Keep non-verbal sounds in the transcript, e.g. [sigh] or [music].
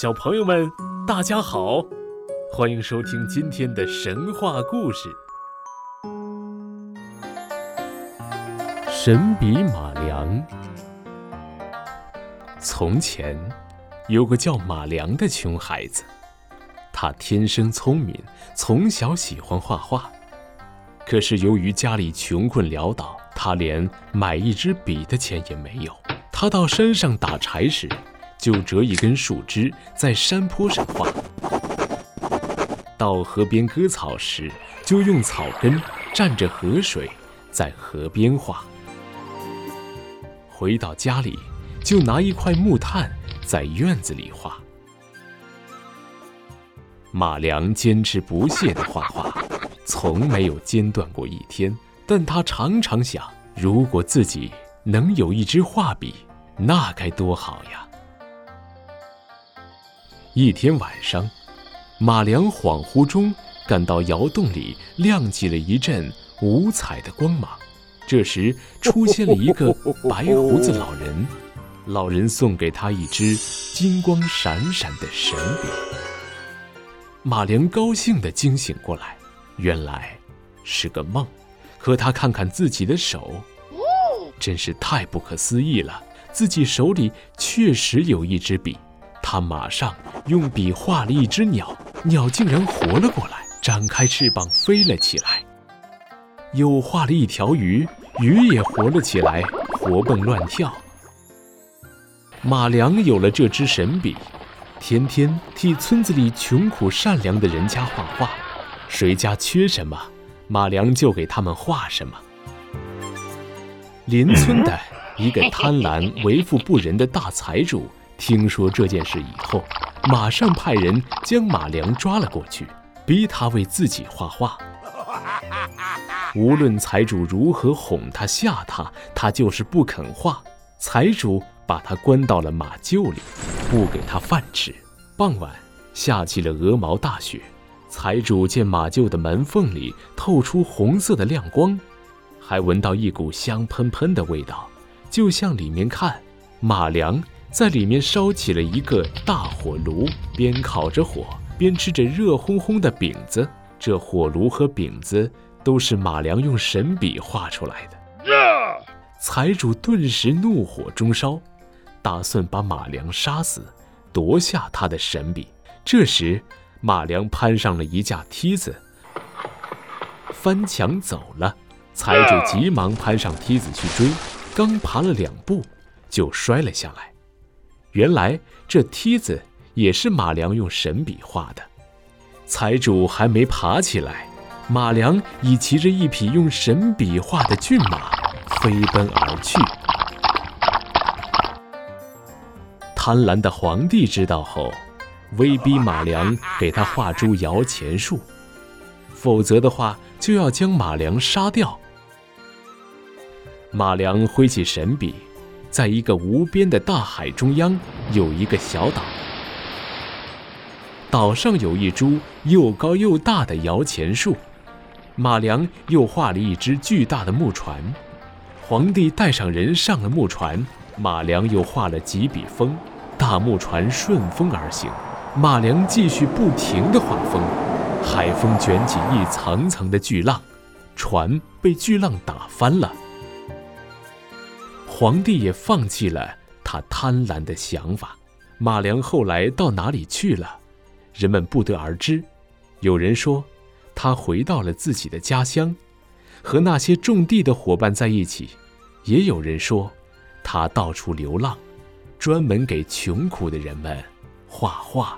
小朋友们，大家好，欢迎收听今天的神话故事《神笔马良》。从前，有个叫马良的穷孩子，他天生聪明，从小喜欢画画。可是由于家里穷困潦倒，他连买一支笔的钱也没有。他到山上打柴时，就折一根树枝在山坡上画；到河边割草时，就用草根蘸着河水在河边画；回到家里，就拿一块木炭在院子里画。马良坚持不懈地画画，从没有间断过一天。但他常常想，如果自己能有一支画笔，那该多好呀！一天晚上，马良恍惚中感到窑洞里亮起了一阵五彩的光芒。这时，出现了一个 [laughs] 白胡子老人，老人送给他一支金光闪闪的神笔。马良高兴地惊醒过来，原来是个梦。可他看看自己的手，真是太不可思议了，自己手里确实有一支笔。他马上用笔画了一只鸟，鸟竟然活了过来，展开翅膀飞了起来；又画了一条鱼，鱼也活了起来，活蹦乱跳。马良有了这支神笔，天天替村子里穷苦善良的人家画画，谁家缺什么，马良就给他们画什么。邻村的一个贪婪、为富不仁的大财主。听说这件事以后，马上派人将马良抓了过去，逼他为自己画画。无论财主如何哄他、吓他，他就是不肯画。财主把他关到了马厩里，不给他饭吃。傍晚，下起了鹅毛大雪。财主见马厩的门缝里透出红色的亮光，还闻到一股香喷喷的味道，就向里面看。马良。在里面烧起了一个大火炉，边烤着火，边吃着热烘烘的饼子。这火炉和饼子都是马良用神笔画出来的。财主顿时怒火中烧，打算把马良杀死，夺下他的神笔。这时，马良攀上了一架梯子，翻墙走了。财主急忙攀上梯子去追，刚爬了两步，就摔了下来。原来这梯子也是马良用神笔画的。财主还没爬起来，马良已骑着一匹用神笔画的骏马飞奔而去。贪婪的皇帝知道后，威逼马良给他画出摇钱树，否则的话就要将马良杀掉。马良挥起神笔。在一个无边的大海中央，有一个小岛。岛上有一株又高又大的摇钱树。马良又画了一只巨大的木船。皇帝带上人上了木船，马良又画了几笔风。大木船顺风而行，马良继续不停地画风。海风卷起一层层的巨浪，船被巨浪打翻了。皇帝也放弃了他贪婪的想法。马良后来到哪里去了？人们不得而知。有人说，他回到了自己的家乡，和那些种地的伙伴在一起；也有人说，他到处流浪，专门给穷苦的人们画画。